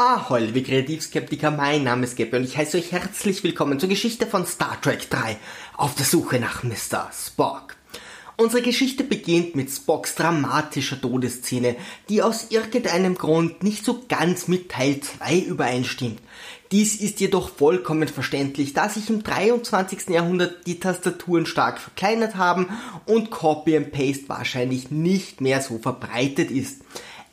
Ahoi, liebe Kreativskeptiker, mein Name ist Gabby und ich heiße euch herzlich willkommen zur Geschichte von Star Trek 3 auf der Suche nach Mr. Spock. Unsere Geschichte beginnt mit Spocks dramatischer Todesszene, die aus irgendeinem Grund nicht so ganz mit Teil 2 übereinstimmt. Dies ist jedoch vollkommen verständlich, da sich im 23. Jahrhundert die Tastaturen stark verkleinert haben und Copy and Paste wahrscheinlich nicht mehr so verbreitet ist.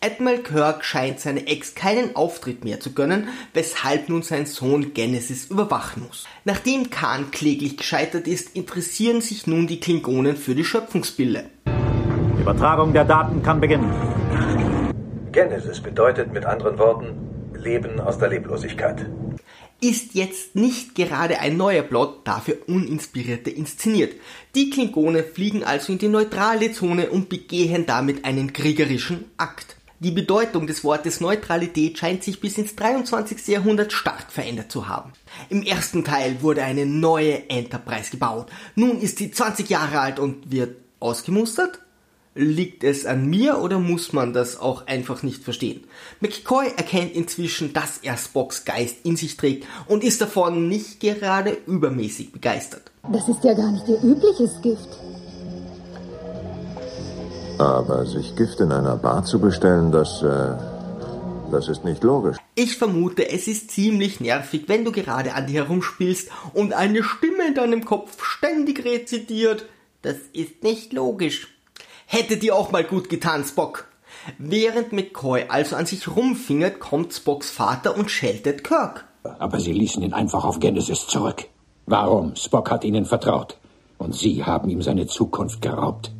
Admiral Kirk scheint seine Ex keinen Auftritt mehr zu gönnen, weshalb nun sein Sohn Genesis überwachen muss. Nachdem Khan kläglich gescheitert ist, interessieren sich nun die Klingonen für die Schöpfungsbilder. Die Übertragung der Daten kann beginnen. Genesis bedeutet mit anderen Worten Leben aus der Leblosigkeit. Ist jetzt nicht gerade ein neuer Plot, dafür uninspirierte inszeniert. Die Klingonen fliegen also in die neutrale Zone und begehen damit einen kriegerischen Akt. Die Bedeutung des Wortes Neutralität scheint sich bis ins 23. Jahrhundert stark verändert zu haben. Im ersten Teil wurde eine neue Enterprise gebaut. Nun ist sie 20 Jahre alt und wird ausgemustert? Liegt es an mir oder muss man das auch einfach nicht verstehen? McCoy erkennt inzwischen, dass er Spocks Geist in sich trägt und ist davon nicht gerade übermäßig begeistert. Das ist ja gar nicht Ihr übliches Gift. Aber sich Gift in einer Bar zu bestellen, das, äh, das ist nicht logisch. Ich vermute, es ist ziemlich nervig, wenn du gerade an dir herumspielst und eine Stimme in deinem Kopf ständig rezitiert. Das ist nicht logisch. Hätte dir auch mal gut getan, Spock. Während McCoy also an sich rumfingert, kommt Spocks Vater und scheltet Kirk. Aber sie ließen ihn einfach auf Genesis zurück. Warum? Spock hat ihnen vertraut. Und sie haben ihm seine Zukunft geraubt.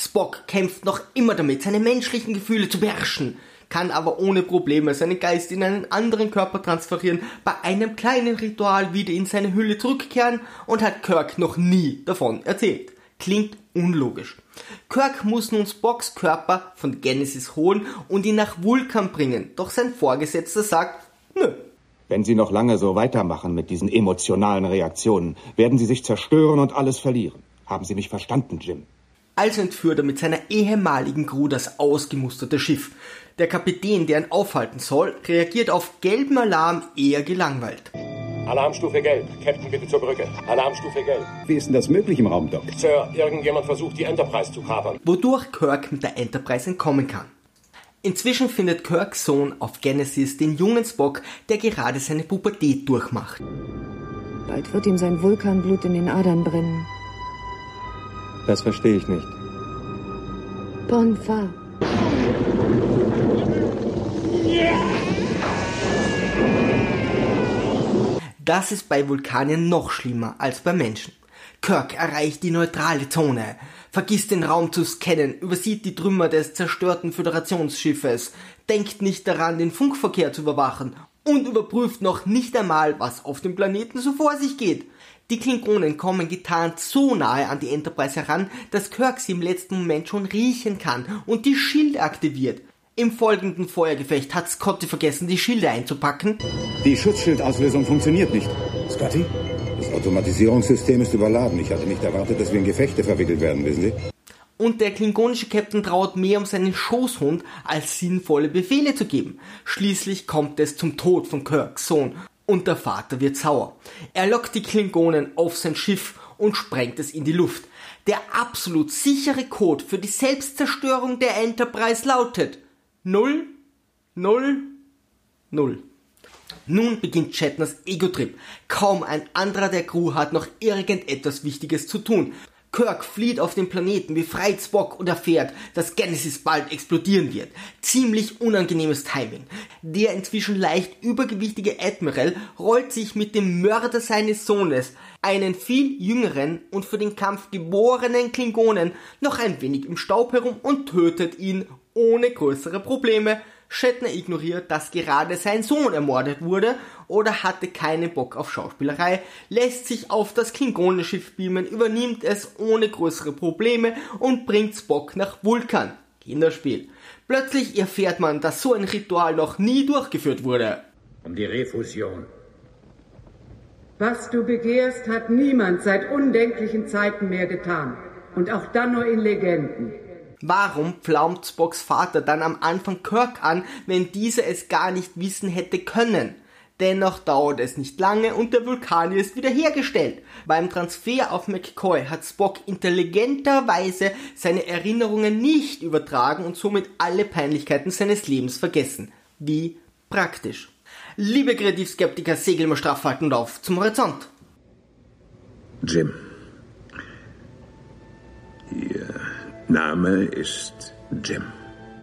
Spock kämpft noch immer damit, seine menschlichen Gefühle zu beherrschen, kann aber ohne Probleme seinen Geist in einen anderen Körper transferieren, bei einem kleinen Ritual wieder in seine Hülle zurückkehren und hat Kirk noch nie davon erzählt. Klingt unlogisch. Kirk muss nun Spocks Körper von Genesis holen und ihn nach Vulkan bringen, doch sein Vorgesetzter sagt, nö. Wenn Sie noch lange so weitermachen mit diesen emotionalen Reaktionen, werden Sie sich zerstören und alles verlieren. Haben Sie mich verstanden, Jim? Also entführt er mit seiner ehemaligen Crew das ausgemusterte Schiff. Der Kapitän, der ihn aufhalten soll, reagiert auf gelben Alarm eher gelangweilt. Alarmstufe Gelb. Captain, bitte zur Brücke. Alarmstufe Gelb. Wie ist denn das möglich im Raum, Doc? Sir, irgendjemand versucht, die Enterprise zu kapern. Wodurch Kirk mit der Enterprise entkommen kann. Inzwischen findet Kirks Sohn auf Genesis den jungen Spock, der gerade seine Pubertät durchmacht. Bald wird ihm sein Vulkanblut in den Adern brennen. Das verstehe ich nicht. Bon va. Das ist bei Vulkanien noch schlimmer als bei Menschen. Kirk erreicht die neutrale Zone, vergisst den Raum zu scannen, übersieht die Trümmer des zerstörten Föderationsschiffes, denkt nicht daran, den Funkverkehr zu überwachen und überprüft noch nicht einmal, was auf dem Planeten so vor sich geht. Die Klingonen kommen getarnt so nahe an die Enterprise heran, dass Kirk sie im letzten Moment schon riechen kann und die Schilde aktiviert. Im folgenden Feuergefecht hat Scotty vergessen, die Schilde einzupacken. Die Schutzschildauslösung funktioniert nicht. Scotty? Das Automatisierungssystem ist überladen. Ich hatte nicht erwartet, dass wir in Gefechte verwickelt werden, wissen Sie? Und der klingonische Captain trauert mehr um seinen Schoßhund, als sinnvolle Befehle zu geben. Schließlich kommt es zum Tod von Kirks Sohn und der Vater wird sauer. Er lockt die Klingonen auf sein Schiff und sprengt es in die Luft. Der absolut sichere Code für die Selbstzerstörung der Enterprise lautet 0, 0, 0. Nun beginnt Shatners Ego-Trip. Kaum ein anderer der Crew hat noch irgendetwas Wichtiges zu tun. Kirk flieht auf den Planeten, befreit Spock und erfährt, dass Genesis bald explodieren wird. Ziemlich unangenehmes Timing. Der inzwischen leicht übergewichtige Admiral rollt sich mit dem Mörder seines Sohnes, einen viel jüngeren und für den Kampf geborenen Klingonen, noch ein wenig im Staub herum und tötet ihn ohne größere Probleme. Shatner ignoriert, dass gerade sein Sohn ermordet wurde oder hatte keinen Bock auf Schauspielerei, lässt sich auf das Klingonenschiff beamen, übernimmt es ohne größere Probleme und bringt Spock nach Vulkan. Kinderspiel. Plötzlich erfährt man, dass so ein Ritual noch nie durchgeführt wurde. Um die Refusion. Was du begehrst, hat niemand seit undenklichen Zeiten mehr getan. Und auch dann nur in Legenden. Warum pflaumt Spocks Vater dann am Anfang Kirk an, wenn dieser es gar nicht wissen hätte können? Dennoch dauert es nicht lange und der Vulkanier ist wiederhergestellt. Beim Transfer auf McCoy hat Spock intelligenterweise seine Erinnerungen nicht übertragen und somit alle Peinlichkeiten seines Lebens vergessen. Wie praktisch. Liebe Kreativskeptiker, segeln wir straff haltend auf zum Horizont. Jim. Ihr Name ist Jim.